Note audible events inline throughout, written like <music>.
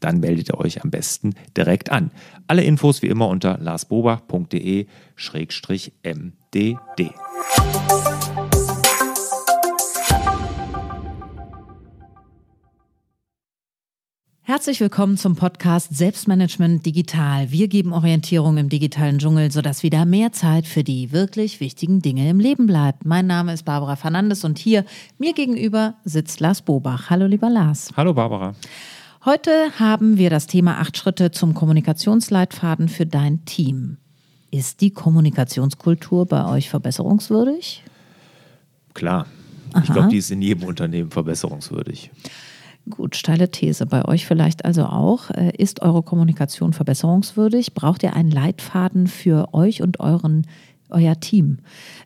dann meldet ihr euch am besten direkt an. Alle Infos wie immer unter larsbobach.de-mdd. Herzlich willkommen zum Podcast Selbstmanagement Digital. Wir geben Orientierung im digitalen Dschungel, sodass wieder mehr Zeit für die wirklich wichtigen Dinge im Leben bleibt. Mein Name ist Barbara Fernandes und hier mir gegenüber sitzt Lars Bobach. Hallo lieber Lars. Hallo Barbara. Heute haben wir das Thema acht Schritte zum Kommunikationsleitfaden für dein Team. Ist die Kommunikationskultur bei euch verbesserungswürdig? Klar. Aha. Ich glaube, die ist in jedem Unternehmen verbesserungswürdig. Gut, steile These. Bei euch vielleicht also auch. Äh, ist eure Kommunikation verbesserungswürdig? Braucht ihr einen Leitfaden für euch und euren euer Team.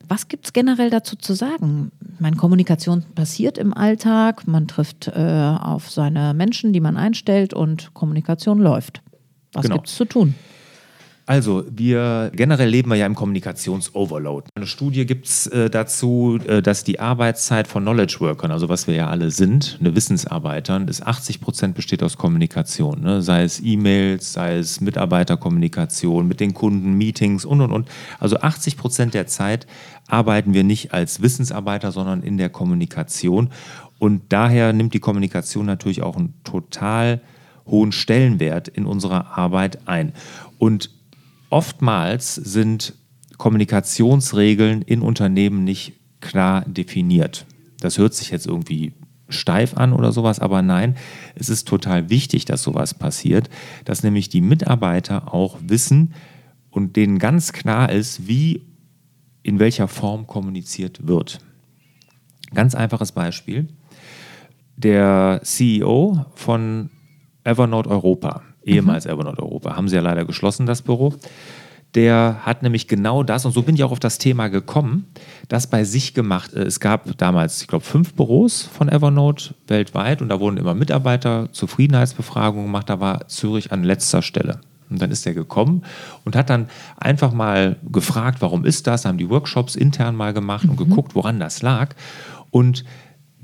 Was gibt es generell dazu zu sagen? Meine Kommunikation passiert im Alltag, man trifft äh, auf seine Menschen, die man einstellt und Kommunikation läuft. Was genau. gibt es zu tun? Also, wir generell leben wir ja im Kommunikationsoverload. Eine Studie gibt es äh, dazu, äh, dass die Arbeitszeit von Knowledge Workern, also was wir ja alle sind, eine Wissensarbeitern, ist 80 Prozent besteht aus Kommunikation. Ne? Sei es E-Mails, sei es Mitarbeiterkommunikation mit den Kunden, Meetings und und und. Also 80 Prozent der Zeit arbeiten wir nicht als Wissensarbeiter, sondern in der Kommunikation. Und daher nimmt die Kommunikation natürlich auch einen total hohen Stellenwert in unserer Arbeit ein. Und oftmals sind Kommunikationsregeln in Unternehmen nicht klar definiert. Das hört sich jetzt irgendwie steif an oder sowas, aber nein, es ist total wichtig, dass sowas passiert, dass nämlich die Mitarbeiter auch wissen und denen ganz klar ist, wie in welcher Form kommuniziert wird. Ganz einfaches Beispiel. Der CEO von Evernote Europa ehemals mhm. Evernote Europa. Haben sie ja leider geschlossen, das Büro. Der hat nämlich genau das, und so bin ich auch auf das Thema gekommen, das bei sich gemacht. Es gab damals, ich glaube, fünf Büros von Evernote weltweit und da wurden immer Mitarbeiter Zufriedenheitsbefragungen gemacht. Da war Zürich an letzter Stelle. Und dann ist er gekommen und hat dann einfach mal gefragt, warum ist das? Haben die Workshops intern mal gemacht und mhm. geguckt, woran das lag. Und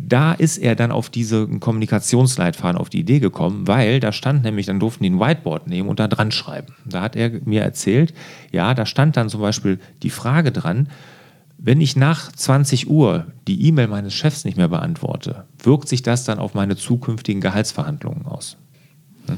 da ist er dann auf diese Kommunikationsleitfaden auf die Idee gekommen, weil da stand nämlich, dann durften die ein Whiteboard nehmen und da dran schreiben. Da hat er mir erzählt, ja, da stand dann zum Beispiel die Frage dran, wenn ich nach 20 Uhr die E-Mail meines Chefs nicht mehr beantworte, wirkt sich das dann auf meine zukünftigen Gehaltsverhandlungen aus? Hm?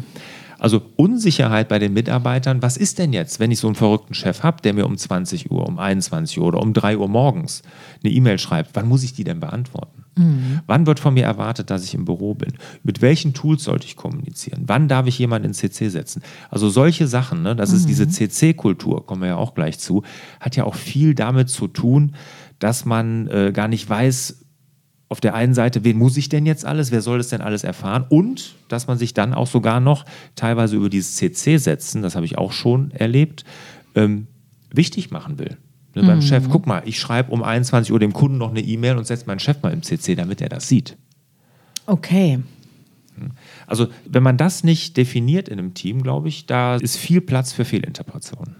Also Unsicherheit bei den Mitarbeitern, was ist denn jetzt, wenn ich so einen verrückten Chef habe, der mir um 20 Uhr, um 21 Uhr oder um 3 Uhr morgens eine E-Mail schreibt, wann muss ich die denn beantworten? Mhm. Wann wird von mir erwartet, dass ich im Büro bin? Mit welchen Tools sollte ich kommunizieren? Wann darf ich jemanden in CC setzen? Also solche Sachen, ne, das mhm. ist diese CC-Kultur, kommen wir ja auch gleich zu, hat ja auch viel damit zu tun, dass man äh, gar nicht weiß, auf der einen Seite, wen muss ich denn jetzt alles, wer soll das denn alles erfahren und dass man sich dann auch sogar noch teilweise über dieses CC setzen, das habe ich auch schon erlebt, ähm, wichtig machen will. Ne, mhm. Beim Chef, guck mal, ich schreibe um 21 Uhr dem Kunden noch eine E-Mail und setze meinen Chef mal im CC, damit er das sieht. Okay. Hm. Also, wenn man das nicht definiert in einem Team, glaube ich, da ist viel Platz für Fehlinterpretationen.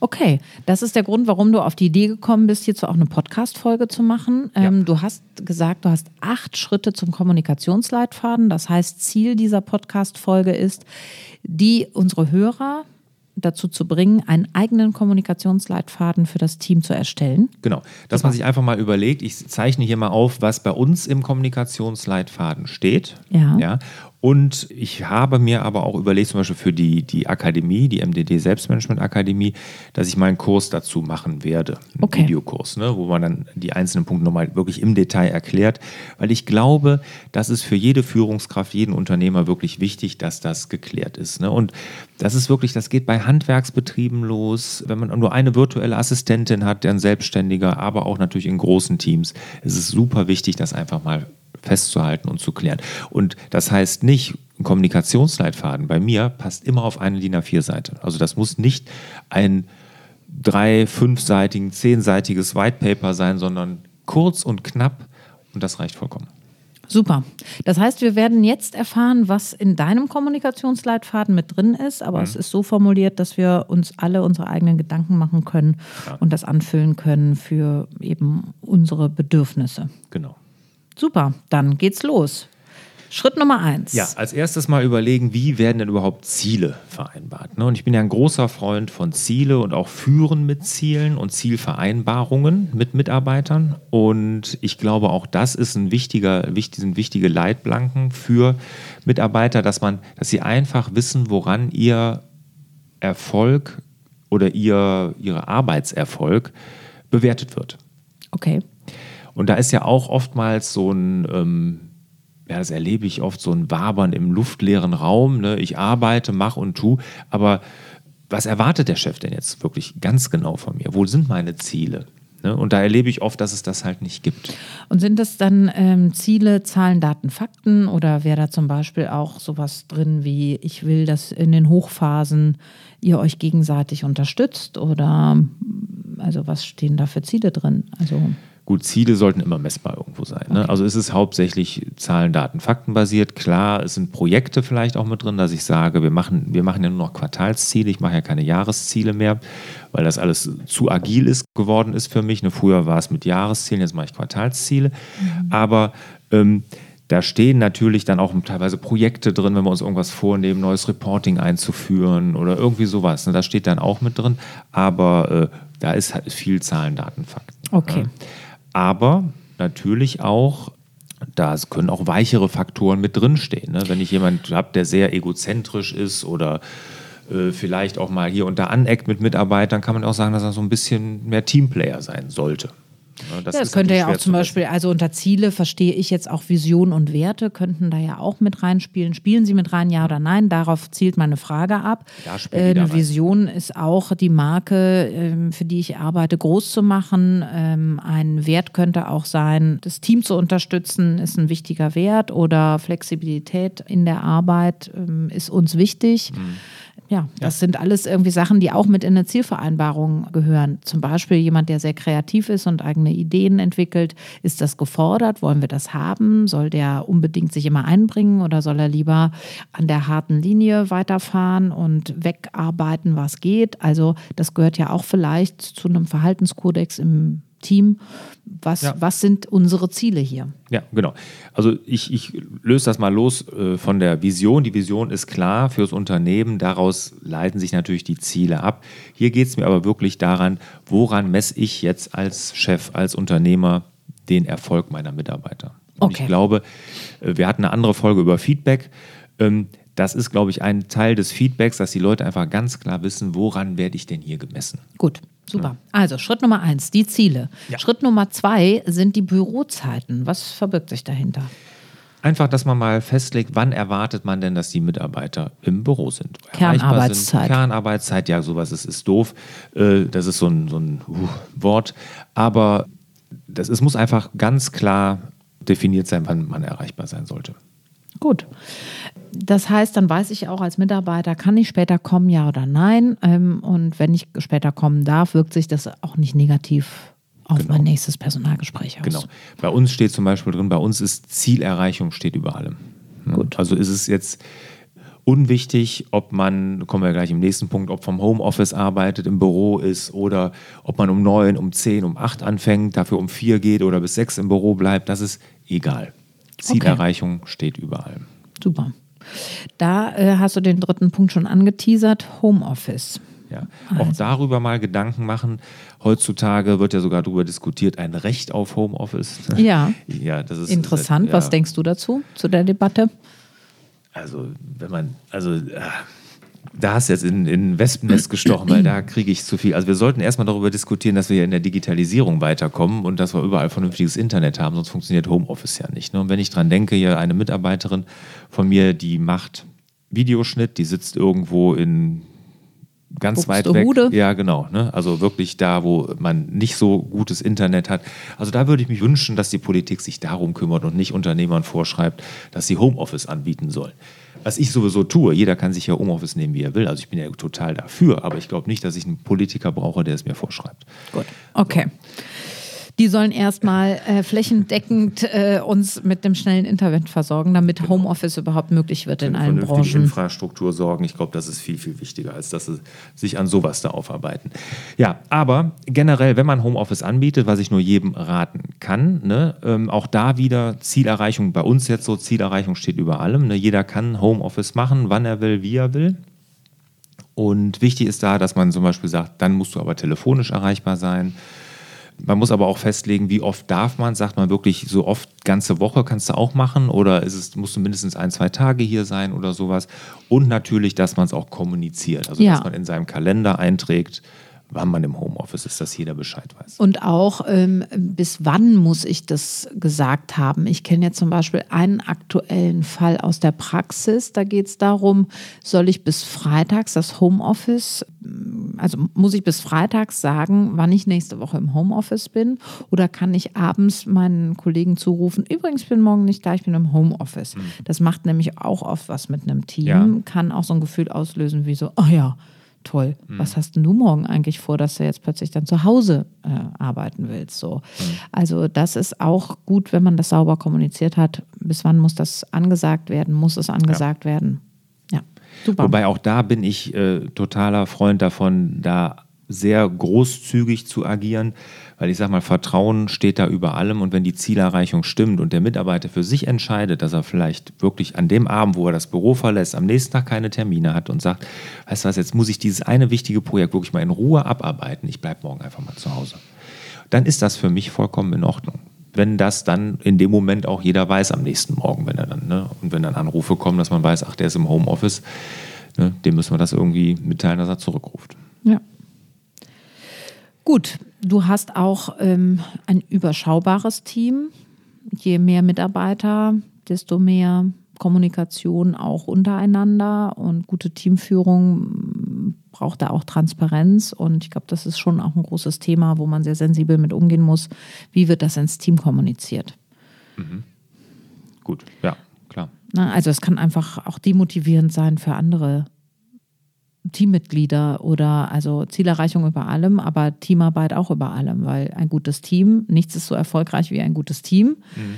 Okay, das ist der Grund, warum du auf die Idee gekommen bist, hierzu auch eine Podcast-Folge zu machen. Ja. Ähm, du hast gesagt, du hast acht Schritte zum Kommunikationsleitfaden. Das heißt, Ziel dieser Podcast-Folge ist, die unsere Hörer dazu zu bringen, einen eigenen Kommunikationsleitfaden für das Team zu erstellen. Genau, dass Super. man sich einfach mal überlegt, ich zeichne hier mal auf, was bei uns im Kommunikationsleitfaden steht. Ja. ja Und ich habe mir aber auch überlegt, zum Beispiel für die, die Akademie, die MDD Selbstmanagement Akademie, dass ich mal einen Kurs dazu machen werde. Einen Okay. Videokurs, ne, wo man dann die einzelnen Punkte nochmal wirklich im Detail erklärt. Weil ich glaube, das ist für jede Führungskraft, jeden Unternehmer wirklich wichtig, dass das geklärt ist. Ne? Und das ist wirklich, das geht bei Handwerksbetrieben los, wenn man nur eine virtuelle Assistentin hat, der ein Selbstständiger, aber auch natürlich in großen Teams. Es ist super wichtig, das einfach mal festzuhalten und zu klären. Und das heißt nicht, ein Kommunikationsleitfaden bei mir passt immer auf eine DIN A4-Seite. Also das muss nicht ein drei-, fünfseitigen, zehnseitiges White Paper sein, sondern kurz und knapp und das reicht vollkommen. Super. Das heißt, wir werden jetzt erfahren, was in deinem Kommunikationsleitfaden mit drin ist, aber es ist so formuliert, dass wir uns alle unsere eigenen Gedanken machen können und das anfüllen können für eben unsere Bedürfnisse. Genau. Super, dann geht's los. Schritt Nummer eins. Ja, als erstes mal überlegen, wie werden denn überhaupt Ziele vereinbart. Ne? Und ich bin ja ein großer Freund von Ziele und auch Führen mit Zielen und Zielvereinbarungen mit Mitarbeitern. Und ich glaube, auch das ist ein wichtiger, wichtig, sind wichtige Leitplanken für Mitarbeiter, dass man, dass sie einfach wissen, woran ihr Erfolg oder ihr, ihr Arbeitserfolg bewertet wird. Okay. Und da ist ja auch oftmals so ein, ähm, ja, das erlebe ich oft, so ein Wabern im luftleeren Raum. Ne? Ich arbeite, mache und tu, aber was erwartet der Chef denn jetzt wirklich ganz genau von mir? Wo sind meine Ziele? Ne? Und da erlebe ich oft, dass es das halt nicht gibt. Und sind das dann ähm, Ziele, Zahlen, Daten, Fakten oder wäre da zum Beispiel auch sowas drin wie, ich will, dass in den Hochphasen ihr euch gegenseitig unterstützt oder also was stehen da für Ziele drin? Also Gut, Ziele sollten immer messbar irgendwo sein. Ne? Also es ist hauptsächlich Zahlen, Daten, Fakten basiert. Klar, es sind Projekte vielleicht auch mit drin, dass ich sage, wir machen, wir machen ja nur noch Quartalsziele. Ich mache ja keine Jahresziele mehr, weil das alles zu agil ist geworden ist für mich. Ne? Früher war es mit Jahreszielen, jetzt mache ich Quartalsziele. Aber ähm, da stehen natürlich dann auch teilweise Projekte drin, wenn wir uns irgendwas vornehmen, neues Reporting einzuführen oder irgendwie sowas. Ne? Das steht dann auch mit drin. Aber äh, da ist halt viel Zahlen, Daten, Fakten. Okay. Ja. Aber natürlich auch, da können auch weichere Faktoren mit drinstehen. Ne? Wenn ich jemanden habe, der sehr egozentrisch ist oder äh, vielleicht auch mal hier und da aneckt mit Mitarbeitern, kann man auch sagen, dass er so ein bisschen mehr Teamplayer sein sollte. Ne? ja, das könnte ja auch zum zu Beispiel, also unter Ziele verstehe ich jetzt auch Vision und Werte, könnten da ja auch mit reinspielen. Spielen sie mit rein, ja oder nein? Darauf zielt meine Frage ab. Äh, eine rein. Vision ist auch die Marke, ähm, für die ich arbeite, groß zu machen. Ähm, ein Wert könnte auch sein, das Team zu unterstützen, ist ein wichtiger Wert oder Flexibilität in der Arbeit ähm, ist uns wichtig. Mhm. Ja, das sind alles irgendwie Sachen, die auch mit in eine Zielvereinbarung gehören. Zum Beispiel jemand, der sehr kreativ ist und eigene Ideen entwickelt. Ist das gefordert? Wollen wir das haben? Soll der unbedingt sich immer einbringen oder soll er lieber an der harten Linie weiterfahren und wegarbeiten, was geht? Also das gehört ja auch vielleicht zu einem Verhaltenskodex im Team. Was, Ja. was sind unsere Ziele hier? Ja, genau. Also ich, ich löse das mal los äh, von der Vision. Die Vision ist klar fürs Unternehmen. Daraus leiten sich natürlich die Ziele ab. Hier geht es mir aber wirklich daran, woran messe ich jetzt als Chef, als Unternehmer den Erfolg meiner Mitarbeiter. Und Okay. Ich glaube, äh, wir hatten eine andere Folge über Feedback. Ähm, Das ist, glaube ich, ein Teil des Feedbacks, dass die Leute einfach ganz klar wissen, woran werde ich denn hier gemessen. Gut, super. Also Schritt Nummer eins, die Ziele. Ja. Schritt Nummer zwei sind die Bürozeiten. Was verbirgt sich dahinter? Einfach, dass man mal festlegt, wann erwartet man denn, dass die Mitarbeiter im Büro sind. Kernarbeitszeit. Sind. Kernarbeitszeit, ja, sowas ist, ist doof. Äh, Das ist so ein, so ein uh, Wort. Aber das, es muss einfach ganz klar definiert sein, wann man erreichbar sein sollte. Gut. Das heißt, dann weiß ich auch als Mitarbeiter, kann ich später kommen, ja oder nein? Ähm, Und wenn ich später kommen darf, wirkt sich das auch nicht negativ auf Genau. mein nächstes Personalgespräch aus. Genau. Bei uns steht zum Beispiel drin, bei uns ist Zielerreichung steht über allem. Ne? Gut. Also ist es jetzt unwichtig, ob man, kommen wir gleich im nächsten Punkt, ob vom Homeoffice arbeitet, im Büro ist oder ob man um neun, um zehn, um acht anfängt, dafür um vier geht oder bis sechs im Büro bleibt, das ist egal. Zielerreichung steht über allem. Super. Da äh, hast du den dritten Punkt schon angeteasert, Homeoffice. Ja. Auch darüber mal Gedanken machen. Heutzutage wird ja sogar darüber diskutiert, ein Recht auf Homeoffice. <laughs> Ja. <laughs> ja das ist Interessant. ja. Was denkst du dazu, zu der Debatte? Also, wenn man, also, äh, da hast du jetzt in, in Wespennest gestochen, weil da kriege ich zu viel. Also wir sollten erstmal darüber diskutieren, dass wir ja in der Digitalisierung weiterkommen und dass wir überall vernünftiges Internet haben, sonst funktioniert Homeoffice ja nicht. Ne? Und wenn ich dran denke, hier eine Mitarbeiterin von mir, die macht Videoschnitt, die sitzt irgendwo in ganz weit weg. Ja, genau. Ne? Also wirklich da, wo man nicht so gutes Internet hat. Also da würde ich mich wünschen, dass die Politik sich darum kümmert und nicht Unternehmern vorschreibt, dass sie Homeoffice anbieten sollen. Was ich sowieso tue, jeder kann sich ja Homeoffice nehmen, wie er will. Also ich bin ja total dafür, aber ich glaube nicht, dass ich einen Politiker brauche, der es mir vorschreibt. Gut, okay. So die sollen erstmal äh, flächendeckend äh, uns mit dem schnellen Internet versorgen, damit genau. Homeoffice überhaupt möglich wird in allen Branchen. Infrastruktur sorgen. Ich glaube, das ist viel, viel wichtiger, als dass sie sich an sowas da aufarbeiten. Ja, aber generell, wenn man Homeoffice anbietet, was ich nur jedem raten kann, ne, ähm, auch da wieder Zielerreichung, bei uns jetzt so, Zielerreichung steht über allem. Ne, jeder kann Homeoffice machen, wann er will, wie er will. Und wichtig ist da, dass man zum Beispiel sagt, dann musst du aber telefonisch erreichbar sein. Man muss aber auch festlegen, wie oft darf man. Sagt man wirklich so oft, ganze Woche kannst du auch machen oder ist es, musst du mindestens ein, zwei Tage hier sein oder sowas. Und natürlich, dass man es auch kommuniziert. Also, ja. dass man in seinem Kalender einträgt, wann man im Homeoffice ist, dass jeder Bescheid weiß. Und auch ähm, bis wann muss ich das gesagt haben? Ich kenne ja zum Beispiel einen aktuellen Fall aus der Praxis. Da geht es darum, soll ich bis freitags das Homeoffice, also muss ich bis freitags sagen, wann ich nächste Woche im Homeoffice bin? Oder kann ich abends meinen Kollegen zurufen, übrigens bin morgen nicht da, ich bin im Homeoffice. Mhm. Das macht nämlich auch oft was mit einem Team, ja. kann auch so ein Gefühl auslösen wie so, oh ja, toll, mhm. was hast denn du morgen eigentlich vor, dass du jetzt plötzlich dann zu Hause äh, arbeiten willst? So. Mhm. Also das ist auch gut, wenn man das sauber kommuniziert hat. Bis wann muss das angesagt werden? Muss es angesagt ja. werden? Ja, super. Wobei auch da bin ich äh, totaler Freund davon, da sehr großzügig zu agieren, weil ich sage mal, Vertrauen steht da über allem und wenn die Zielerreichung stimmt und der Mitarbeiter für sich entscheidet, dass er vielleicht wirklich an dem Abend, wo er das Büro verlässt, am nächsten Tag keine Termine hat und sagt, weißt du was, jetzt muss ich dieses eine wichtige Projekt wirklich mal in Ruhe abarbeiten, ich bleibe morgen einfach mal zu Hause, dann ist das für mich vollkommen in Ordnung wenn das dann in dem Moment auch jeder weiß am nächsten Morgen, wenn er dann, ne, und wenn dann Anrufe kommen, dass man weiß, ach, der ist im Homeoffice, ne, dem müssen wir das irgendwie mitteilen, dass er zurückruft. Ja. Gut, du hast auch ähm, ein überschaubares Team. Je mehr Mitarbeiter, desto mehr Kommunikation auch untereinander und gute Teamführung braucht da auch Transparenz. Und ich glaube, das ist schon auch ein großes Thema, wo man sehr sensibel mit umgehen muss. Wie wird das ins Team kommuniziert? Mhm. Gut, ja, klar. Na, also es kann einfach auch demotivierend sein für andere Teammitglieder oder also Zielerreichung über allem, aber Teamarbeit auch über allem, weil ein gutes Team, nichts ist so erfolgreich wie ein gutes Team. Mhm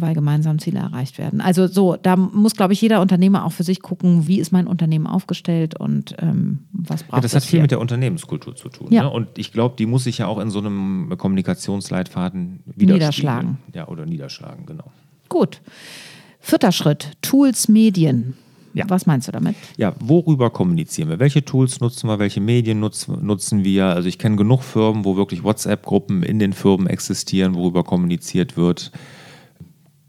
weil gemeinsam Ziele erreicht werden. Also so, da muss, glaube ich, jeder Unternehmer auch für sich gucken, wie ist mein Unternehmen aufgestellt und ähm, was braucht ja, das hat viel hier? mit der Unternehmenskultur zu tun. Ja. Ne? Und ich glaube, die muss sich ja auch in so einem Kommunikationsleitfaden niederschlagen. Ja, oder niederschlagen, genau. Gut. Vierter Schritt, Tools, Medien. Ja. Was meinst du damit? Ja, worüber kommunizieren wir? Welche Tools nutzen wir? Welche Medien nutzen, nutzen wir? Also ich kenne genug Firmen, wo wirklich WhatsApp-Gruppen in den Firmen existieren, worüber kommuniziert wird.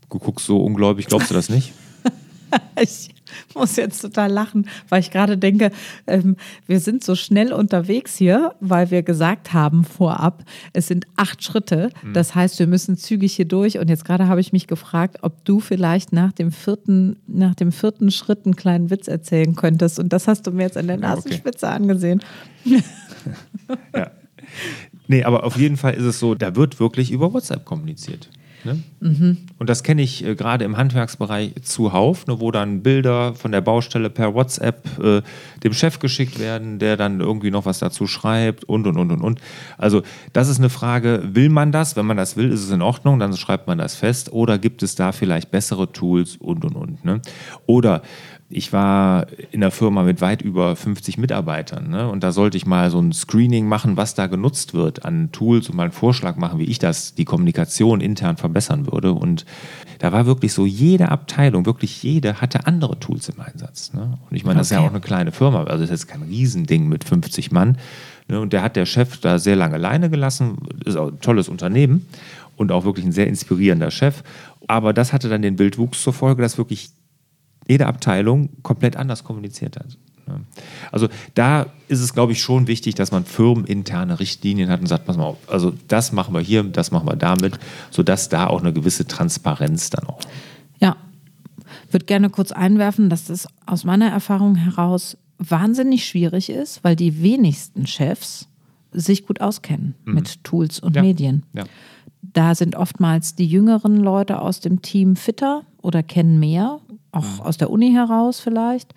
Du guckst so ungläubig, glaubst du das nicht? <laughs> ich <laughs> muss jetzt total lachen, weil ich gerade denke, ähm, wir sind so schnell unterwegs hier, weil wir gesagt haben vorab, es sind acht Schritte. Mhm. Das heißt, wir müssen zügig hier durch. Und jetzt gerade habe ich mich gefragt, ob du vielleicht nach dem vierten, nach dem vierten Schritt einen kleinen Witz erzählen könntest. Und das hast du mir jetzt an der Nasenspitze okay. angesehen. <laughs> ja. Nee, aber auf jeden Fall ist es so, da wird wirklich über WhatsApp kommuniziert. Ne? Mhm. Und das kenne ich äh, gerade im Handwerksbereich zuhauf, ne, wo dann Bilder von der Baustelle per WhatsApp äh, dem Chef geschickt werden, der dann irgendwie noch was dazu schreibt und und und und und. Also das ist eine Frage, will man das? Wenn man das will, ist es in Ordnung, dann schreibt man das fest. Oder gibt es da vielleicht bessere Tools und und und. Ne? Oder ich war in einer Firma mit weit über 50 Mitarbeitern ne? und da sollte ich mal so ein Screening machen, was da genutzt wird an Tools und mal einen Vorschlag machen, wie ich das, die Kommunikation intern verbessern würde. Und da war wirklich so, jede Abteilung, wirklich jede, hatte andere Tools im Einsatz. Ne? Und ich meine, das ist ja auch eine kleine Firma, also das ist jetzt kein Riesending mit 50 Mann. Ne? Und der hat der Chef da sehr lange alleine gelassen, ist auch ein tolles Unternehmen und auch wirklich ein sehr inspirierender Chef. Aber das hatte dann den Bildwuchs zur Folge, dass wirklich jede Abteilung komplett anders kommuniziert hat. Also da ist es, glaube ich, schon wichtig, dass man firmeninterne Richtlinien hat und sagt, pass mal auf, also das machen wir hier, das machen wir damit, sodass da auch eine gewisse Transparenz dann auch. Ja, würde gerne kurz einwerfen, dass das aus meiner Erfahrung heraus wahnsinnig schwierig ist, weil die wenigsten Chefs sich gut auskennen mhm. mit Tools und ja. Medien. Ja. Da sind oftmals die jüngeren Leute aus dem Team fitter oder kennen mehr, auch mhm. aus der Uni heraus vielleicht.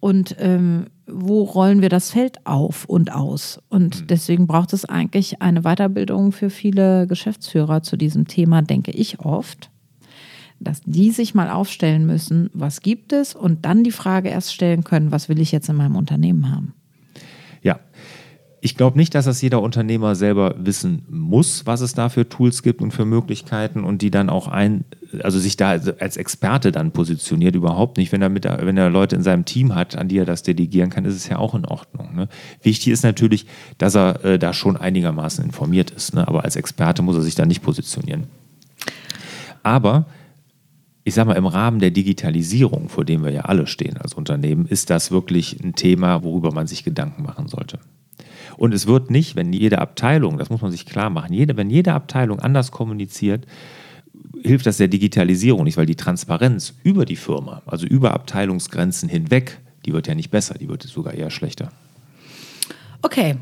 Und ähm, wo rollen wir das Feld auf und aus? Und mhm. deswegen braucht es eigentlich eine Weiterbildung für viele Geschäftsführer zu diesem Thema, denke ich oft, dass die sich mal aufstellen müssen, was gibt es und dann die Frage erst stellen können, was will ich jetzt in meinem Unternehmen haben. Ich glaube nicht, dass das jeder Unternehmer selber wissen muss, was es da für Tools gibt und für Möglichkeiten und die dann auch ein, also sich da als Experte dann positioniert, überhaupt nicht. Wenn er, mit, wenn er Leute in seinem Team hat, an die er das delegieren kann, ist es ja auch in Ordnung. Ne? Wichtig ist natürlich, dass er äh, da schon einigermaßen informiert ist, ne? aber als Experte muss er sich da nicht positionieren. Aber ich sage mal, im Rahmen der Digitalisierung, vor dem wir ja alle stehen als Unternehmen, ist das wirklich ein Thema, worüber man sich Gedanken machen sollte. Und es wird nicht, wenn jede Abteilung, das muss man sich klar machen, jede, wenn jede Abteilung anders kommuniziert, hilft das der Digitalisierung nicht, weil die Transparenz über die Firma, also über Abteilungsgrenzen hinweg, die wird ja nicht besser, die wird sogar eher schlechter. Okay,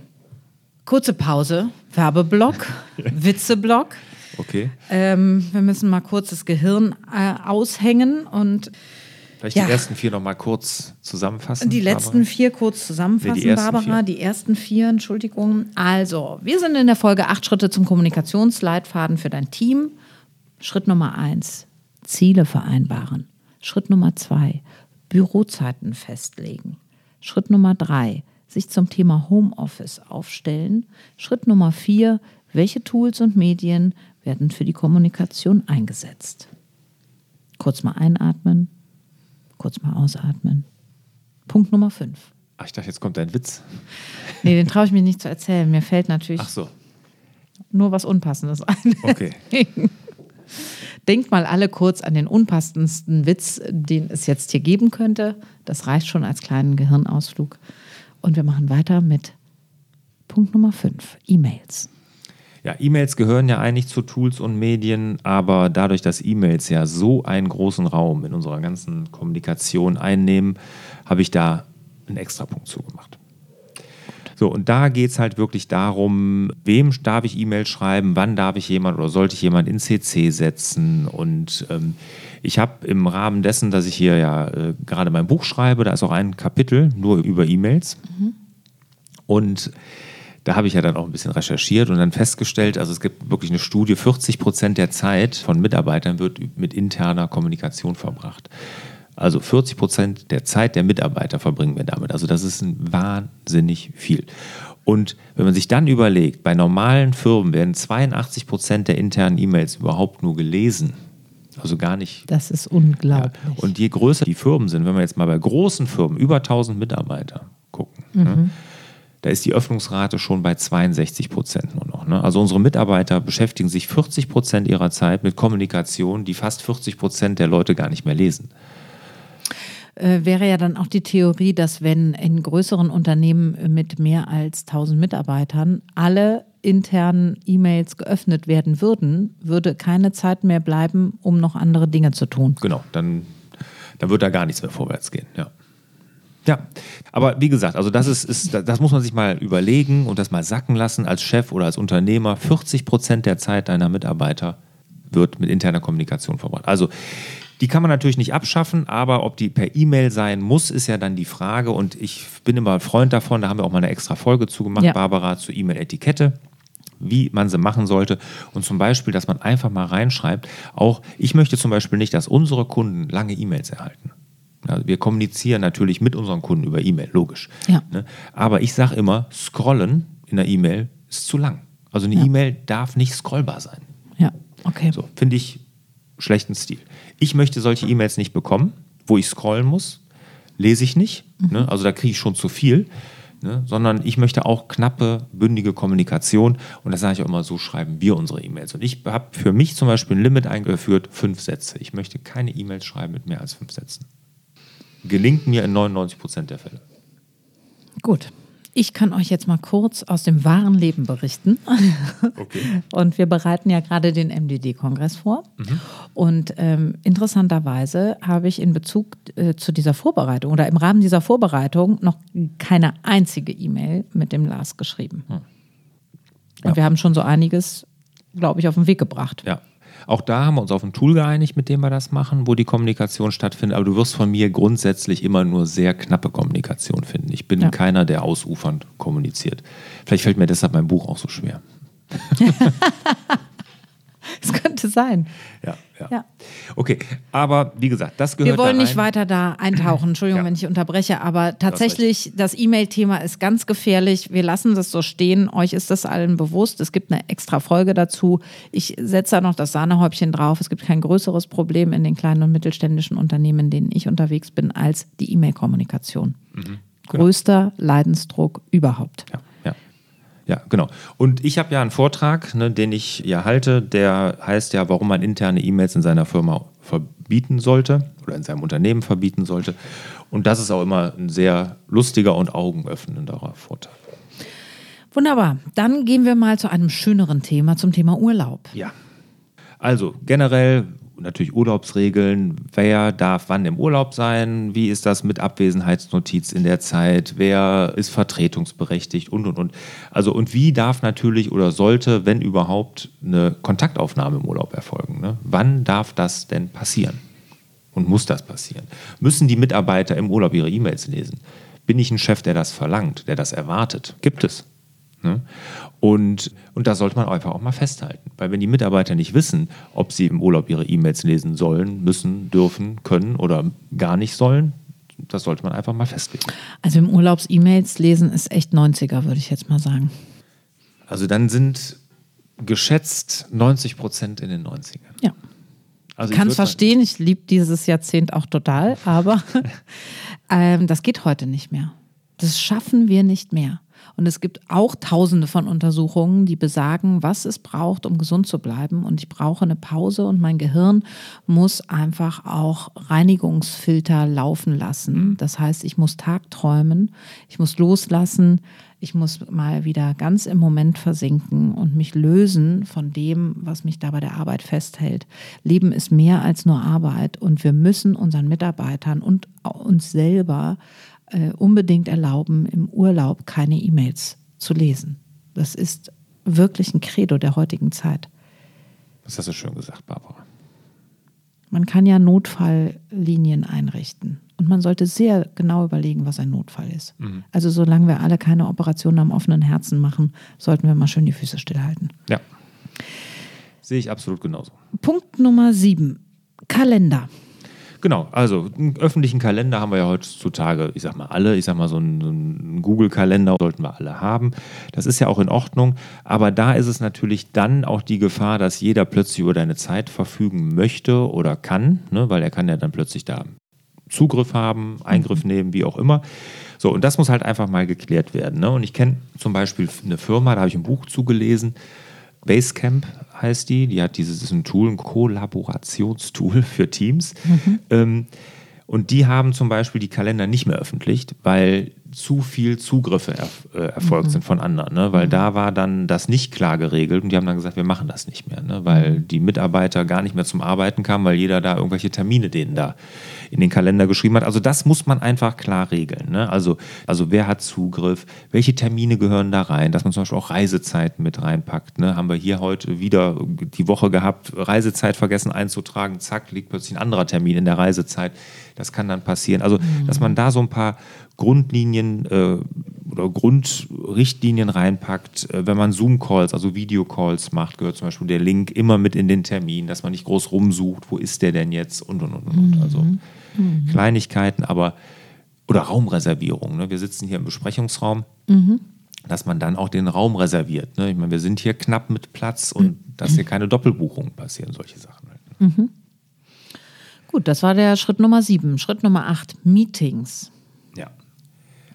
kurze Pause, Werbeblock, <laughs> Witzeblock. Okay. Ähm, wir müssen mal kurz das Gehirn äh, aushängen und Vielleicht ja. die ersten vier noch mal kurz zusammenfassen. Die letzten Barbara. vier kurz zusammenfassen, nee, die Barbara. Vier. Die ersten vier, Entschuldigung. Also, wir sind in der Folge acht Schritte zum Kommunikationsleitfaden für dein Team. Schritt Nummer eins, Ziele vereinbaren. Schritt Nummer zwei, Bürozeiten festlegen. Schritt Nummer drei, sich zum Thema Homeoffice aufstellen. Schritt Nummer vier, welche Tools und Medien werden für die Kommunikation eingesetzt? Kurz mal einatmen, kurz mal ausatmen. Punkt Nummer 5. Ach, ich dachte, jetzt kommt ein Witz. Nee, den traue ich mir nicht zu erzählen. Mir fällt natürlich Ach so. nur was Unpassendes ein. Okay. <laughs> Denkt mal alle kurz an den unpassendsten Witz, den es jetzt hier geben könnte. Das reicht schon als kleinen Gehirnausflug. Und wir machen weiter mit Punkt Nummer 5, E-Mails. Ja, E-Mails gehören ja eigentlich zu Tools und Medien, aber dadurch, dass E-Mails ja so einen großen Raum in unserer ganzen Kommunikation einnehmen, habe ich da einen Extrapunkt zugemacht. So, und da geht es halt wirklich darum, wem darf ich E-Mail schreiben, wann darf ich jemand oder sollte ich jemand in CC setzen. Und ähm, ich habe im Rahmen dessen, dass ich hier ja äh, gerade mein Buch schreibe, da ist auch ein Kapitel nur über E-Mails. Mhm. Und da habe ich ja dann auch ein bisschen recherchiert und dann festgestellt, also es gibt wirklich eine Studie, 40 Prozent der Zeit von Mitarbeitern wird mit interner Kommunikation verbracht. Also 40 Prozent der Zeit der Mitarbeiter verbringen wir damit. Also das ist ein wahnsinnig viel. Und wenn man sich dann überlegt, bei normalen Firmen werden 82 Prozent der internen E-Mails überhaupt nur gelesen. Also gar nicht. Das ist unglaublich. Ja. Und je größer die Firmen sind, wenn wir jetzt mal bei großen Firmen über 1000 Mitarbeiter gucken, mhm. ne, da ist die Öffnungsrate schon bei 62 Prozent nur noch. Ne? Also unsere Mitarbeiter beschäftigen sich 40 Prozent ihrer Zeit mit Kommunikation, die fast 40 Prozent der Leute gar nicht mehr lesen. Äh, wäre ja dann auch die Theorie, dass wenn in größeren Unternehmen mit mehr als 1000 Mitarbeitern alle internen E-Mails geöffnet werden würden, würde keine Zeit mehr bleiben, um noch andere Dinge zu tun. Genau, dann, dann wird da gar nichts mehr vorwärts gehen. Ja. Ja, aber wie gesagt, also das ist, ist, das muss man sich mal überlegen und das mal sacken lassen als Chef oder als Unternehmer. 40 Prozent der Zeit deiner Mitarbeiter wird mit interner Kommunikation verbracht. Also die kann man natürlich nicht abschaffen, aber ob die per E-Mail sein muss, ist ja dann die Frage. Und ich bin immer ein Freund davon, da haben wir auch mal eine extra Folge zugemacht, ja. Barbara, zur E-Mail-Etikette wie man sie machen sollte. Und zum Beispiel, dass man einfach mal reinschreibt, auch ich möchte zum Beispiel nicht, dass unsere Kunden lange E-Mails erhalten. Also wir kommunizieren natürlich mit unseren Kunden über E-Mail, logisch. Ja. Ne? Aber ich sage immer, scrollen in der E-Mail ist zu lang. Also eine ja. E-Mail darf nicht scrollbar sein. Ja, okay. So, finde ich schlechten Stil. Ich möchte solche E-Mails nicht bekommen, wo ich scrollen muss. Lese ich nicht. Mhm. Ne? Also da kriege ich schon zu viel. Ne? Sondern ich möchte auch knappe, bündige Kommunikation. Und das sage ich auch immer, so schreiben wir unsere E-Mails. Und ich habe für mich zum Beispiel ein Limit eingeführt, fünf Sätze. Ich möchte keine E-Mails schreiben mit mehr als fünf Sätzen. Gelingt mir in 99 Prozent der Fälle. Gut. Ich kann euch jetzt mal kurz aus dem wahren Leben berichten. <laughs> Okay. Und wir bereiten ja gerade den MDD-Kongress vor. Mhm. Und ähm, interessanterweise habe ich in Bezug äh, zu dieser Vorbereitung oder im Rahmen dieser Vorbereitung noch keine einzige E-Mail mit dem Lars geschrieben. Mhm. Und ja. wir haben schon so einiges, glaube ich, auf den Weg gebracht. Ja. Auch da haben wir uns auf ein Tool geeinigt, mit dem wir das machen, wo die Kommunikation stattfindet. Aber du wirst von mir grundsätzlich immer nur sehr knappe Kommunikation finden. Ich bin ja. keiner, der ausufernd kommuniziert. Vielleicht fällt mir deshalb mein Buch auch so schwer. <laughs> <laughs> Es könnte sein. Ja, ja, ja. Okay, aber wie gesagt, das gehört. Wir wollen nicht weiter da eintauchen. Entschuldigung, ja. wenn ich unterbreche, aber tatsächlich, das E-Mail-Thema ist ganz gefährlich. Wir lassen das so stehen. Euch ist das allen bewusst. Es gibt eine extra Folge dazu. Ich setze da noch das Sahnehäubchen drauf. Es gibt kein größeres Problem in den kleinen und mittelständischen Unternehmen, in denen ich unterwegs bin, als die E-Mail-Kommunikation. Mhm, genau. Größter Leidensdruck überhaupt. Ja. Ja, genau. Und ich habe ja einen Vortrag, ne, den ich ja halte, der heißt ja, warum man interne E-Mails in seiner Firma verbieten sollte oder in seinem Unternehmen verbieten sollte. Und das ist auch immer ein sehr lustiger und augenöffnender Vortrag. Wunderbar. Dann gehen wir mal zu einem schöneren Thema, zum Thema Urlaub. Ja. Also generell natürlich Urlaubsregeln, wer darf wann im Urlaub sein, wie ist das mit Abwesenheitsnotiz in der Zeit, wer ist vertretungsberechtigt und und und. Also und wie darf natürlich oder sollte, wenn überhaupt, eine Kontaktaufnahme im Urlaub erfolgen? Ne? Wann darf das denn passieren? Und muss das passieren? Müssen die Mitarbeiter im Urlaub ihre E-Mails lesen? Bin ich ein Chef, der das verlangt, der das erwartet? Gibt es. Ne? Und, und da sollte man einfach auch mal festhalten. Weil wenn die Mitarbeiter nicht wissen, ob sie im Urlaub ihre E-Mails lesen sollen, müssen, dürfen, können oder gar nicht sollen, das sollte man einfach mal festlegen. Also im Urlaubs-E-Mails lesen ist echt 90er, würde ich jetzt mal sagen. Also dann sind geschätzt 90 Prozent in den 90ern. Ja. Also ich kann es verstehen, ich liebe dieses Jahrzehnt auch total, aber <laughs> ähm, das geht heute nicht mehr. Das schaffen wir nicht mehr. Und es gibt auch tausende von Untersuchungen, die besagen, was es braucht, um gesund zu bleiben. Und ich brauche eine Pause und mein Gehirn muss einfach auch Reinigungsfilter laufen lassen. Das heißt, ich muss tagträumen, ich muss loslassen, ich muss mal wieder ganz im Moment versinken und mich lösen von dem, was mich da bei der Arbeit festhält. Leben ist mehr als nur Arbeit und wir müssen unseren Mitarbeitern und uns selber äh, unbedingt erlauben, im Urlaub keine E-Mails zu lesen. Das ist wirklich ein Credo der heutigen Zeit. Das hast du schön gesagt, Barbara. Man kann ja Notfalllinien einrichten. Und man sollte sehr genau überlegen, was ein Notfall ist. Mhm. Also solange wir alle keine Operationen am offenen Herzen machen, sollten wir mal schön die Füße stillhalten. Ja. Sehe ich absolut genauso. Punkt Nummer sieben. Kalender. Genau, also einen öffentlichen Kalender haben wir ja heutzutage, ich sag mal alle, ich sag mal so einen, einen Google-Kalender sollten wir alle haben. Das ist ja auch in Ordnung, aber da ist es natürlich dann auch die Gefahr, dass jeder plötzlich über deine Zeit verfügen möchte oder kann, ne, weil er kann ja dann plötzlich da Zugriff haben, Eingriff mhm. nehmen, wie auch immer. So, und das muss halt einfach mal geklärt werden. Ne? Und ich kenne zum Beispiel eine Firma, da habe ich ein Buch zugelesen, Basecamp heißt die. Die hat dieses ist ein Tool, ein Kollaborationstool <laughs> für Teams. Mhm. Ähm, und die haben zum Beispiel die Kalender nicht mehr öffentlich, weil zu viel Zugriffe er, äh, erfolgt mhm. sind von anderen. Ne? Weil mhm. da war dann das nicht klar geregelt und die haben dann gesagt, wir machen das nicht mehr. Ne? Weil mhm. die Mitarbeiter gar nicht mehr zum Arbeiten kamen, weil jeder da irgendwelche Termine denen da in den Kalender geschrieben hat. Also das muss man einfach klar regeln. Ne? Also, also wer hat Zugriff, welche Termine gehören da rein, dass man zum Beispiel auch Reisezeiten mit reinpackt. Ne? Haben wir hier heute wieder die Woche gehabt, Reisezeit vergessen einzutragen, zack, liegt plötzlich ein anderer Termin in der Reisezeit. Das kann dann passieren. Also, mhm. dass man da so ein paar Grundlinien äh, oder Grundrichtlinien reinpackt. Äh, wenn man Zoom-Calls, also Video-Calls macht, gehört zum Beispiel der Link immer mit in den Termin, dass man nicht groß rumsucht, wo ist der denn jetzt und und und und. Mhm. Also mhm. Kleinigkeiten, aber oder Raumreservierung. Ne? Wir sitzen hier im Besprechungsraum. Mhm. Dass man dann auch den Raum reserviert. Ne? Ich meine, wir sind hier knapp mit Platz und mhm. dass hier keine Doppelbuchungen passieren, solche Sachen. Halt, ne? Mhm. Gut, das war der Schritt Nummer sieben. Schritt Nummer acht, Meetings.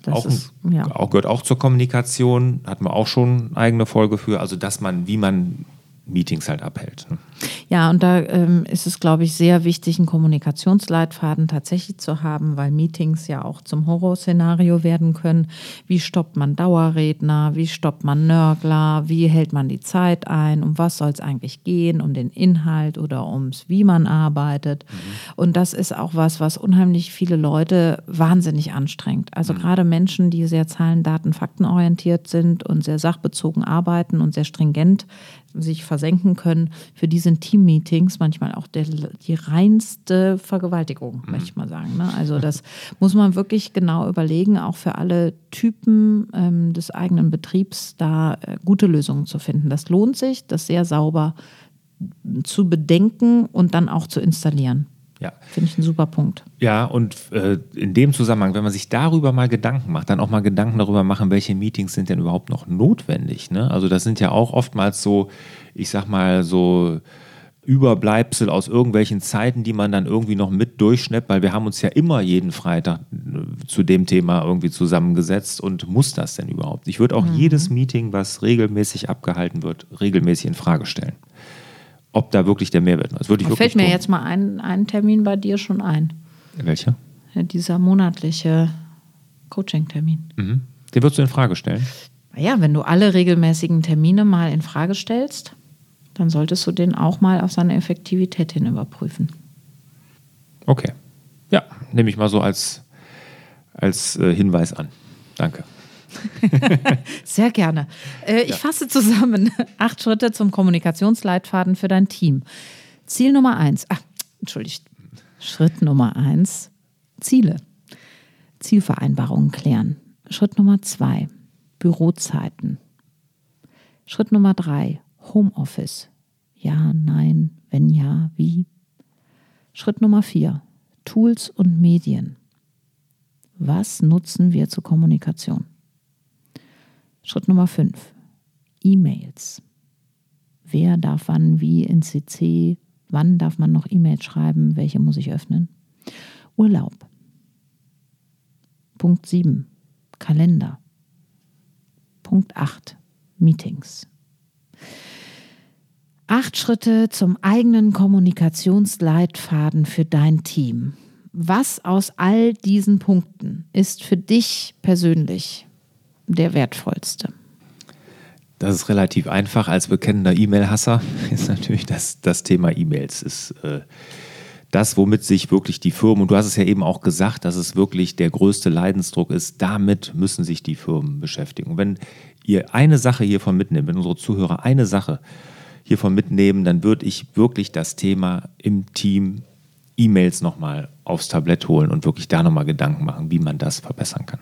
Das auch, ist, ja. auch, gehört auch zur Kommunikation, hatten wir auch schon eine eigene Folge für, also dass man, wie man Meetings halt abhält. Ja, und da ähm, ist es, glaube ich, sehr wichtig, einen Kommunikationsleitfaden tatsächlich zu haben, weil Meetings ja auch zum Horrorszenario werden können. Wie stoppt man Dauerredner? Wie stoppt man Nörgler? Wie hält man die Zeit ein? Um was soll es eigentlich gehen? Um den Inhalt oder ums, wie man arbeitet? Mhm. Und das ist auch was, was unheimlich viele Leute wahnsinnig anstrengt. Also mhm. gerade Menschen, die sehr Zahlen, Daten, Fakten orientiert sind und sehr sachbezogen arbeiten und sehr stringent sich versenken können, für die sind Team-Meetings manchmal auch der, die reinste Vergewaltigung, mhm. möchte ich mal sagen. Ne? Also das <laughs> muss man wirklich genau überlegen, auch für alle Typen ähm, des eigenen Betriebs da äh, gute Lösungen zu finden. Das lohnt sich, das sehr sauber zu bedenken und dann auch zu installieren. Ja. Finde ich ein super Punkt. Ja, und äh, in dem Zusammenhang, wenn man sich darüber mal Gedanken macht, dann auch mal Gedanken darüber machen, welche Meetings sind denn überhaupt noch notwendig. Ne? Also das sind ja auch oftmals so, ich sag mal, so Überbleibsel aus irgendwelchen Zeiten, die man dann irgendwie noch mit durchschnappt, weil wir haben uns ja immer jeden Freitag äh, zu dem Thema irgendwie zusammengesetzt und muss das denn überhaupt? Ich würde auch mhm. jedes Meeting, was regelmäßig abgehalten wird, regelmäßig in Frage stellen ob da wirklich der Mehrwert ist. Würde ich fällt mir tun. jetzt mal ein, ein Termin bei dir schon ein. Welcher? Ja, dieser monatliche Coaching-Termin. Mhm. Den würdest du in Frage stellen? Ja, wenn du alle regelmäßigen Termine mal in Frage stellst, dann solltest du den auch mal auf seine Effektivität hin überprüfen. Okay. Ja, nehme ich mal so als, als äh, Hinweis an. Danke. <laughs> Sehr gerne. Äh, ich ja. fasse zusammen. <laughs> Acht Schritte zum Kommunikationsleitfaden für dein Team. Ziel Nummer eins. Ach, entschuldigt. Schritt Nummer eins. Ziele. Zielvereinbarungen klären. Schritt Nummer zwei. Bürozeiten. Schritt Nummer drei. Homeoffice. Ja, nein, wenn ja, wie? Schritt Nummer vier. Tools und Medien. Was nutzen wir zur Kommunikation? Schritt Nummer 5. E-Mails. Wer darf wann wie in CC? Wann darf man noch E-Mails schreiben? Welche muss ich öffnen? Urlaub. Punkt 7. Kalender. Punkt 8. Meetings. Acht Schritte zum eigenen Kommunikationsleitfaden für dein Team. Was aus all diesen Punkten ist für dich persönlich der wertvollste? Das ist relativ einfach. Als bekennender E-Mail-Hasser <laughs> ist natürlich das, das Thema E-Mails. Ist äh, das, womit sich wirklich die Firmen, und du hast es ja eben auch gesagt, dass es wirklich der größte Leidensdruck ist, damit müssen sich die Firmen beschäftigen. Und wenn ihr eine Sache hiervon mitnehmt, wenn unsere Zuhörer eine Sache hiervon mitnehmen, dann würde ich wirklich das Thema im Team E-Mails nochmal aufs Tablett holen und wirklich da nochmal Gedanken machen, wie man das verbessern kann.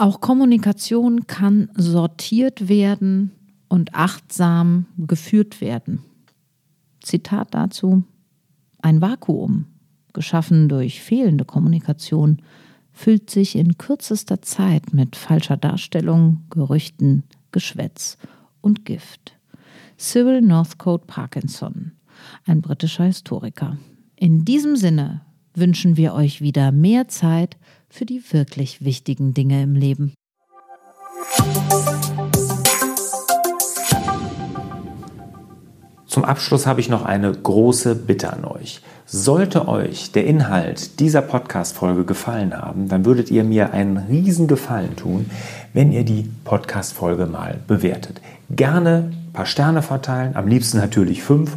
Auch Kommunikation kann sortiert werden und achtsam geführt werden. Zitat dazu. Ein Vakuum, geschaffen durch fehlende Kommunikation, füllt sich in kürzester Zeit mit falscher Darstellung, Gerüchten, Geschwätz und Gift. Cyril Northcote Parkinson, ein britischer Historiker. In diesem Sinne wünschen wir euch wieder mehr Zeit für die wirklich wichtigen Dinge im Leben. Zum Abschluss habe ich noch eine große Bitte an euch. Sollte euch der Inhalt dieser Podcast-Folge gefallen haben, dann würdet ihr mir einen riesen Gefallen tun, wenn ihr die Podcast-Folge mal bewertet. Gerne ein paar Sterne verteilen, am liebsten natürlich fünf